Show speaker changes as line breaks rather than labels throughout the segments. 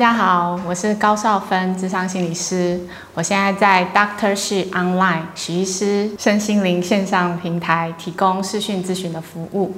大家好，我是高少芬，智商心理师。我现在在 Doctor She Online 许医师身心灵线上平台提供视讯咨询的服务。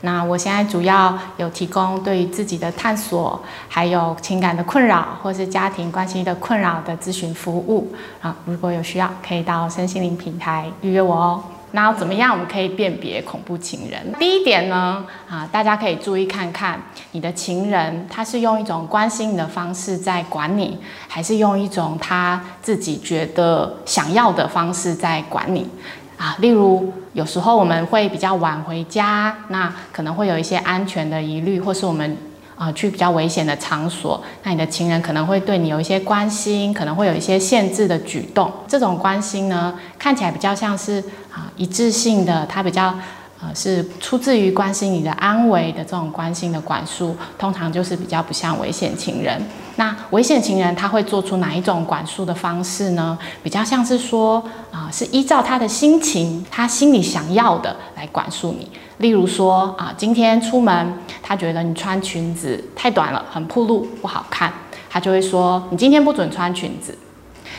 那我现在主要有提供对于自己的探索，还有情感的困扰，或是家庭关系的困扰的咨询服务。啊，如果有需要，可以到身心灵平台预约我哦。那要怎么样我们可以辨别恐怖情人？第一点呢，啊，大家可以注意看看你的情人，他是用一种关心你的方式在管你，还是用一种他自己觉得想要的方式在管你？啊，例如有时候我们会比较晚回家，那可能会有一些安全的疑虑，或是我们。啊，去比较危险的场所，那你的情人可能会对你有一些关心，可能会有一些限制的举动。这种关心呢，看起来比较像是啊一致性的，它比较呃是出自于关心你的安危的这种关心的管束，通常就是比较不像危险情人。那危险情人他会做出哪一种管束的方式呢？比较像是说啊，是依照他的心情，他心里想要的来管束你。例如说啊，今天出门，他觉得你穿裙子太短了，很暴露，不好看，他就会说你今天不准穿裙子。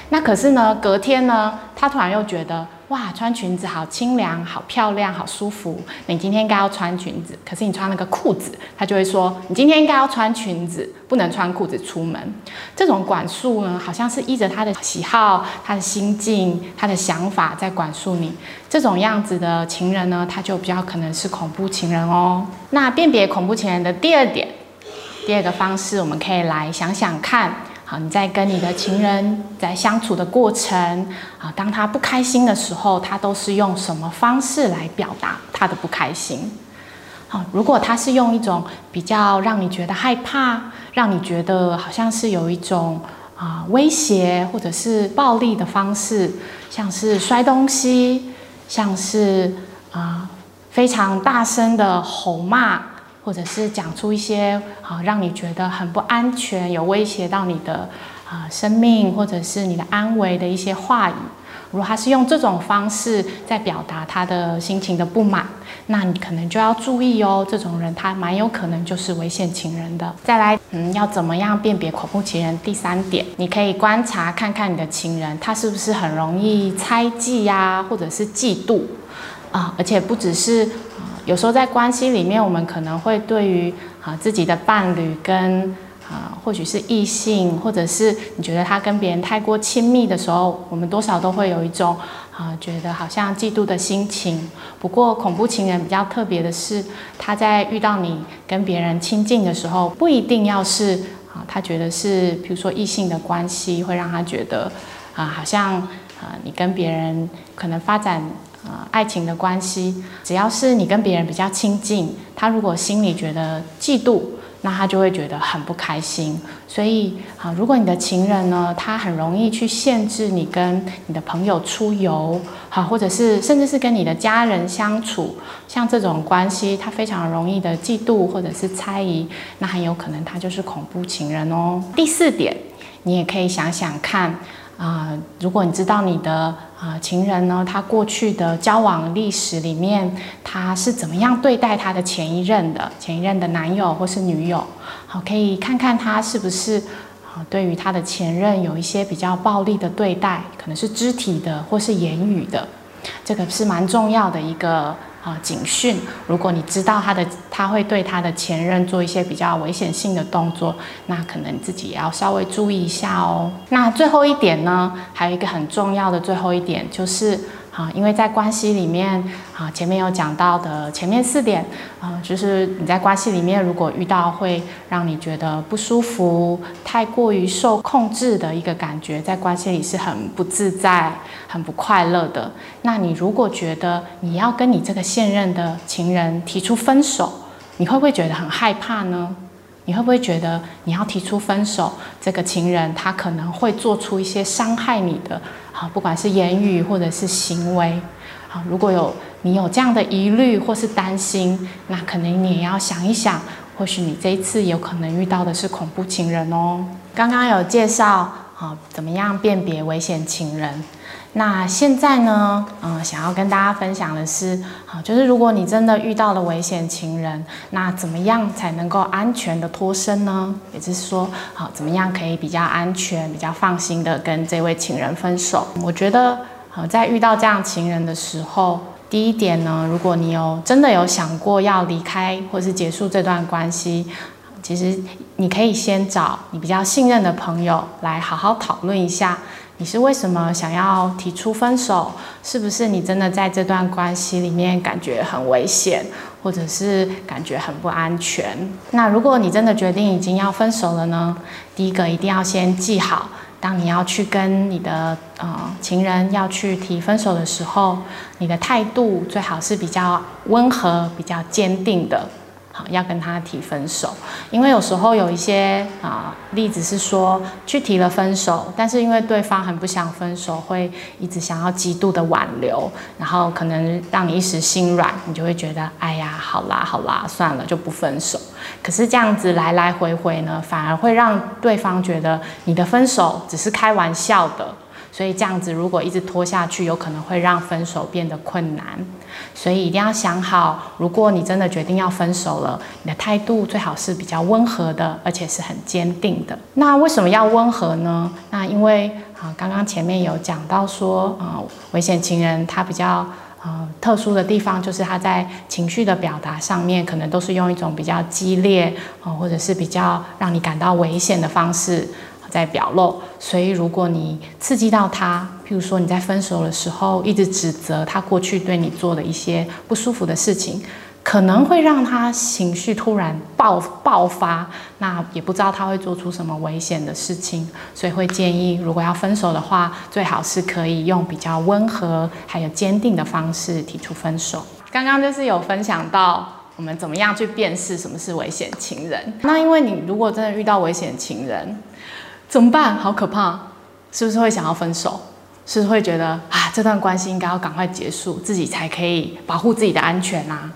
那可是呢，隔天呢，他突然又觉得。哇，穿裙子好清凉，好漂亮，好舒服。你今天应该要穿裙子，可是你穿了个裤子，他就会说你今天应该要穿裙子，不能穿裤子出门。这种管束呢，好像是依着他的喜好、他的心境、他的想法在管束你。这种样子的情人呢，他就比较可能是恐怖情人哦。那辨别恐怖情人的第二点，第二个方式，我们可以来想想看。好，你在跟你的情人在相处的过程，啊，当他不开心的时候，他都是用什么方式来表达他的不开心？好，如果他是用一种比较让你觉得害怕，让你觉得好像是有一种啊威胁或者是暴力的方式，像是摔东西，像是啊非常大声的吼骂。或者是讲出一些啊，让你觉得很不安全、有威胁到你的啊生命或者是你的安危的一些话语。如果他是用这种方式在表达他的心情的不满，那你可能就要注意哦。这种人他蛮有可能就是危险情人的。再来，嗯，要怎么样辨别恐怖情人？第三点，你可以观察看看你的情人，他是不是很容易猜忌呀，或者是嫉妒啊，而且不只是。有时候在关系里面，我们可能会对于啊自己的伴侣跟啊或许是异性，或者是你觉得他跟别人太过亲密的时候，我们多少都会有一种啊觉得好像嫉妒的心情。不过恐怖情人比较特别的是，他在遇到你跟别人亲近的时候，不一定要是啊他觉得是比如说异性的关系会让他觉得啊好像啊你跟别人可能发展。啊，爱情的关系，只要是你跟别人比较亲近，他如果心里觉得嫉妒，那他就会觉得很不开心。所以，啊，如果你的情人呢，他很容易去限制你跟你的朋友出游，好，或者是甚至是跟你的家人相处，像这种关系，他非常容易的嫉妒或者是猜疑，那很有可能他就是恐怖情人哦。第四点，你也可以想想看。啊，如果你知道你的啊情人呢，他过去的交往历史里面，他是怎么样对待他的前一任的前一任的男友或是女友，好，可以看看他是不是啊对于他的前任有一些比较暴力的对待，可能是肢体的或是言语的，这个是蛮重要的一个。啊，警讯！如果你知道他的他会对他的前任做一些比较危险性的动作，那可能自己也要稍微注意一下哦。那最后一点呢，还有一个很重要的最后一点就是。啊，因为在关系里面，啊，前面有讲到的前面四点，啊，就是你在关系里面如果遇到会让你觉得不舒服、太过于受控制的一个感觉，在关系里是很不自在、很不快乐的。那你如果觉得你要跟你这个现任的情人提出分手，你会不会觉得很害怕呢？你会不会觉得你要提出分手，这个情人他可能会做出一些伤害你的？好，不管是言语或者是行为，好，如果有你有这样的疑虑或是担心，那可能你也要想一想，或许你这一次有可能遇到的是恐怖情人哦。刚刚有介绍，好，怎么样辨别危险情人？那现在呢，嗯，想要跟大家分享的是，好，就是如果你真的遇到了危险情人，那怎么样才能够安全的脱身呢？也就是说，好，怎么样可以比较安全、比较放心的跟这位情人分手？我觉得，好，在遇到这样情人的时候，第一点呢，如果你有真的有想过要离开或是结束这段关系，其实你可以先找你比较信任的朋友来好好讨论一下。你是为什么想要提出分手？是不是你真的在这段关系里面感觉很危险，或者是感觉很不安全？那如果你真的决定已经要分手了呢？第一个一定要先记好，当你要去跟你的呃情人要去提分手的时候，你的态度最好是比较温和、比较坚定的。要跟他提分手，因为有时候有一些啊例子是说去提了分手，但是因为对方很不想分手，会一直想要极度的挽留，然后可能让你一时心软，你就会觉得哎呀，好啦好啦，算了就不分手。可是这样子来来回回呢，反而会让对方觉得你的分手只是开玩笑的。所以这样子，如果一直拖下去，有可能会让分手变得困难。所以一定要想好，如果你真的决定要分手了，你的态度最好是比较温和的，而且是很坚定的。那为什么要温和呢？那因为啊，刚刚前面有讲到说，啊，危险情人他比较呃特殊的地方，就是他在情绪的表达上面，可能都是用一种比较激烈啊，或者是比较让你感到危险的方式。在表露，所以如果你刺激到他，譬如说你在分手的时候一直指责他过去对你做的一些不舒服的事情，可能会让他情绪突然爆爆发，那也不知道他会做出什么危险的事情，所以会建议，如果要分手的话，最好是可以用比较温和还有坚定的方式提出分手。刚刚就是有分享到我们怎么样去辨识什么是危险情人，那因为你如果真的遇到危险情人。怎么办？好可怕！是不是会想要分手？是会觉得啊，这段关系应该要赶快结束，自己才可以保护自己的安全啊？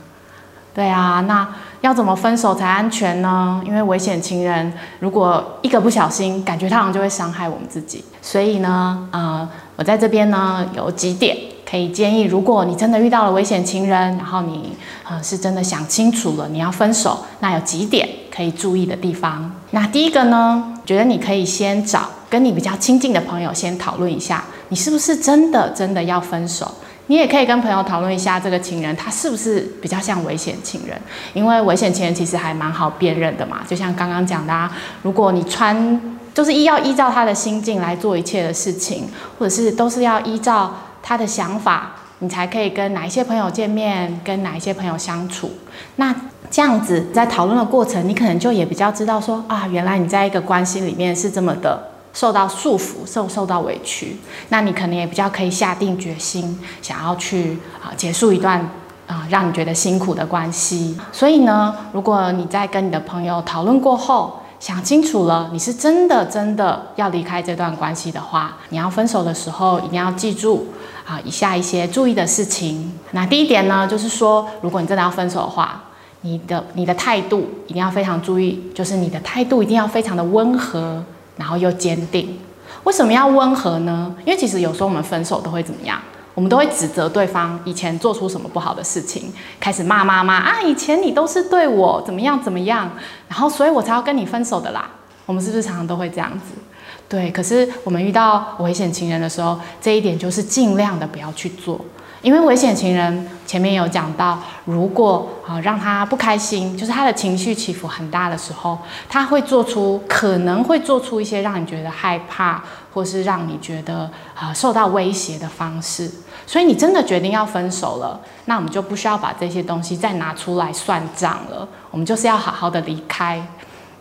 对啊，那要怎么分手才安全呢？因为危险情人如果一个不小心，感觉他好像就会伤害我们自己。所以呢，呃，我在这边呢有几点可以建议：如果你真的遇到了危险情人，然后你呃是真的想清楚了你要分手，那有几点可以注意的地方。那第一个呢？觉得你可以先找跟你比较亲近的朋友先讨论一下，你是不是真的真的要分手？你也可以跟朋友讨论一下这个情人他是不是比较像危险情人，因为危险情人其实还蛮好辨认的嘛。就像刚刚讲的，啊，如果你穿就是依要依照他的心境来做一切的事情，或者是都是要依照他的想法，你才可以跟哪一些朋友见面，跟哪一些朋友相处。那这样子，在讨论的过程，你可能就也比较知道说啊，原来你在一个关系里面是这么的受到束缚、受受到委屈，那你可能也比较可以下定决心，想要去啊结束一段啊让你觉得辛苦的关系。所以呢，如果你在跟你的朋友讨论过后，想清楚了，你是真的真的要离开这段关系的话，你要分手的时候一定要记住啊以下一些注意的事情。那第一点呢，就是说，如果你真的要分手的话，你的你的态度一定要非常注意，就是你的态度一定要非常的温和，然后又坚定。为什么要温和呢？因为其实有时候我们分手都会怎么样？我们都会指责对方以前做出什么不好的事情，开始骂骂骂啊！以前你都是对我怎么样怎么样，然后所以我才要跟你分手的啦。我们是不是常常都会这样子？对，可是我们遇到危险情人的时候，这一点就是尽量的不要去做。因为危险情人前面有讲到，如果啊让他不开心，就是他的情绪起伏很大的时候，他会做出可能会做出一些让你觉得害怕，或是让你觉得啊受到威胁的方式。所以你真的决定要分手了，那我们就不需要把这些东西再拿出来算账了。我们就是要好好的离开。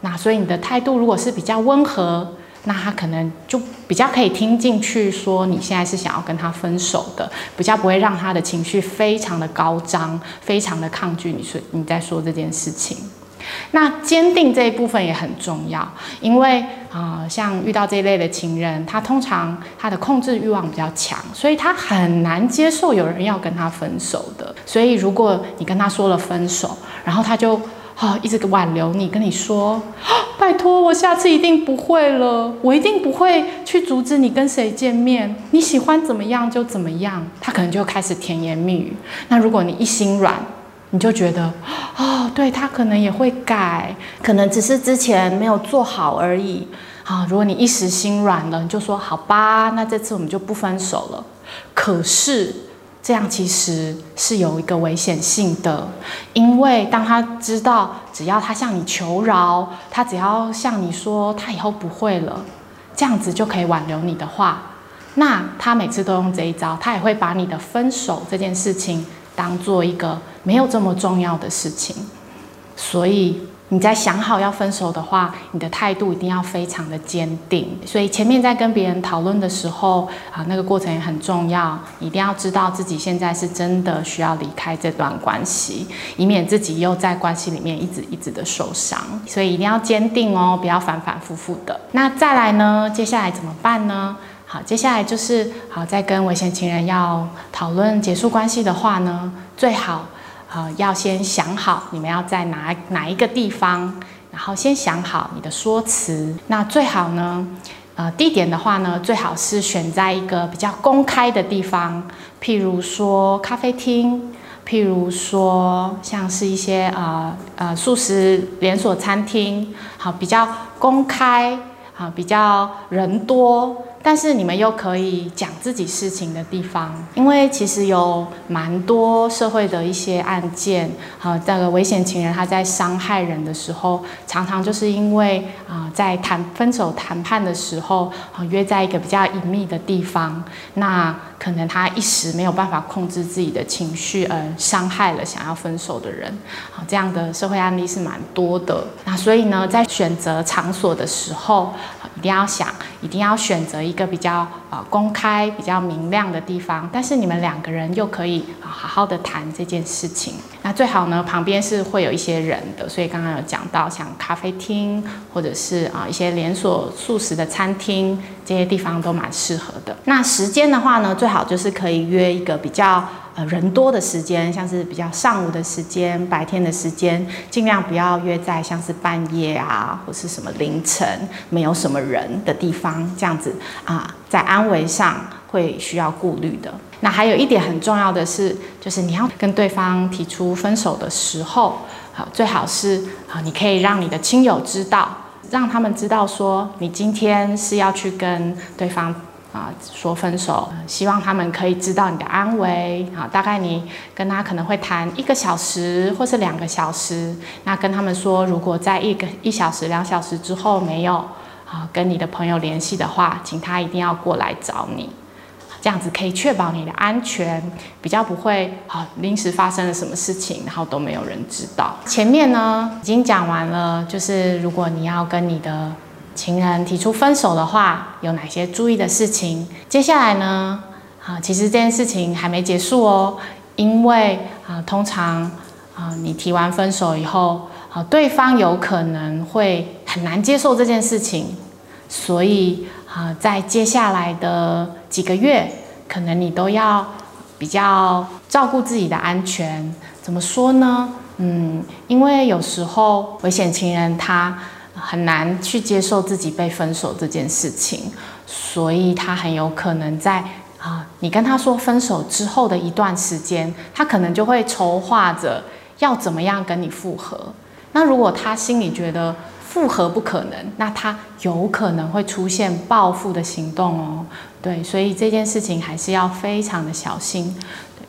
那所以你的态度如果是比较温和。那他可能就比较可以听进去，说你现在是想要跟他分手的，比较不会让他的情绪非常的高涨，非常的抗拒你说你在说这件事情。那坚定这一部分也很重要，因为啊，像遇到这一类的情人，他通常他的控制欲望比较强，所以他很难接受有人要跟他分手的。所以如果你跟他说了分手，然后他就。好，一直挽留你，跟你说，拜托，我下次一定不会了，我一定不会去阻止你跟谁见面，你喜欢怎么样就怎么样。他可能就开始甜言蜜语。那如果你一心软，你就觉得，哦，对他可能也会改，可能只是之前没有做好而已。啊，如果你一时心软了，你就说好吧，那这次我们就不分手了。可是。这样其实是有一个危险性的，因为当他知道只要他向你求饶，他只要向你说他以后不会了，这样子就可以挽留你的话，那他每次都用这一招，他也会把你的分手这件事情当做一个没有这么重要的事情，所以。你在想好要分手的话，你的态度一定要非常的坚定。所以前面在跟别人讨论的时候，啊，那个过程也很重要。一定要知道自己现在是真的需要离开这段关系，以免自己又在关系里面一直一直的受伤。所以一定要坚定哦，不要反反复复的。那再来呢？接下来怎么办呢？好，接下来就是好，在跟危险情人要讨论结束关系的话呢，最好。呃，要先想好你们要在哪哪一个地方，然后先想好你的说辞。那最好呢，呃，地点的话呢，最好是选在一个比较公开的地方，譬如说咖啡厅，譬如说像是一些呃呃素食连锁餐厅，好，比较公开，啊，比较人多。但是你们又可以讲自己事情的地方，因为其实有蛮多社会的一些案件，啊，这个危险情人他在伤害人的时候，常常就是因为啊，在谈分手谈判的时候，啊约在一个比较隐秘的地方，那可能他一时没有办法控制自己的情绪，而伤害了想要分手的人，好，这样的社会案例是蛮多的。那所以呢，在选择场所的时候，一定要想，一定要选择一个比较啊公开、比较明亮的地方，但是你们两个人又可以好好的谈这件事情。那最好呢，旁边是会有一些人的，所以刚刚有讲到像咖啡厅或者是啊一些连锁素食的餐厅，这些地方都蛮适合的。那时间的话呢，最好就是可以约一个比较。呃，人多的时间，像是比较上午的时间、白天的时间，尽量不要约在像是半夜啊，或是什么凌晨没有什么人的地方，这样子啊，在安危上会需要顾虑的。那还有一点很重要的是，就是你要跟对方提出分手的时候，好，最好是啊，你可以让你的亲友知道，让他们知道说你今天是要去跟对方。啊，说分手，希望他们可以知道你的安危。啊，大概你跟他可能会谈一个小时或是两个小时。那跟他们说，如果在一个一小时、两小时之后没有啊跟你的朋友联系的话，请他一定要过来找你。这样子可以确保你的安全，比较不会啊临时发生了什么事情，然后都没有人知道。前面呢已经讲完了，就是如果你要跟你的。情人提出分手的话，有哪些注意的事情？接下来呢？啊，其实这件事情还没结束哦，因为啊，通常啊，你提完分手以后，啊，对方有可能会很难接受这件事情，所以啊，在接下来的几个月，可能你都要比较照顾自己的安全。怎么说呢？嗯，因为有时候危险情人他。很难去接受自己被分手这件事情，所以他很有可能在啊，你跟他说分手之后的一段时间，他可能就会筹划着要怎么样跟你复合。那如果他心里觉得复合不可能，那他有可能会出现报复的行动哦。对，所以这件事情还是要非常的小心。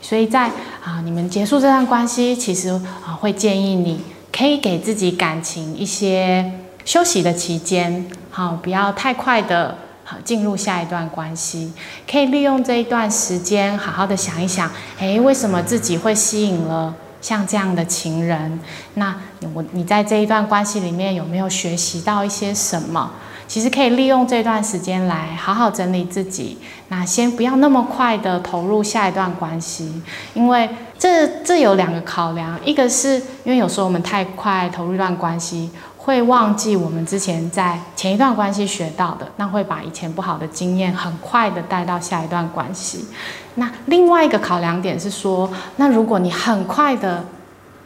所以在啊，你们结束这段关系，其实啊，会建议你可以给自己感情一些。休息的期间，好，不要太快的，好进入下一段关系。可以利用这一段时间，好好的想一想，诶，为什么自己会吸引了像这样的情人？那我你在这一段关系里面有没有学习到一些什么？其实可以利用这段时间来好好整理自己。那先不要那么快的投入下一段关系，因为这这有两个考量，一个是因为有时候我们太快投入一段关系。会忘记我们之前在前一段关系学到的，那会把以前不好的经验很快的带到下一段关系。那另外一个考量点是说，那如果你很快的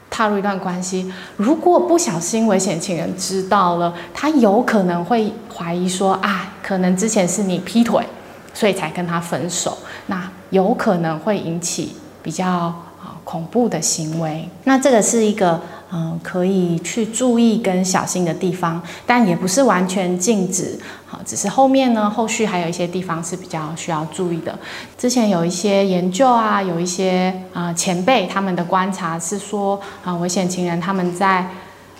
踏入一段关系，如果不小心危险情人知道了，他有可能会怀疑说啊，可能之前是你劈腿，所以才跟他分手，那有可能会引起比较啊恐怖的行为。那这个是一个。嗯，可以去注意跟小心的地方，但也不是完全禁止。好，只是后面呢，后续还有一些地方是比较需要注意的。之前有一些研究啊，有一些啊前辈他们的观察是说，啊危险情人他们在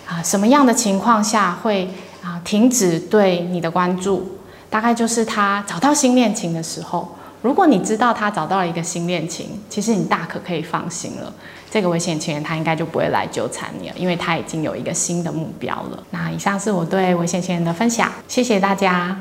啊什么样的情况下会啊停止对你的关注？大概就是他找到新恋情的时候。如果你知道他找到了一个新恋情，其实你大可可以放心了。这个危险情人他应该就不会来纠缠你了，因为他已经有一个新的目标了。那以上是我对危险情人的分享，谢谢大家。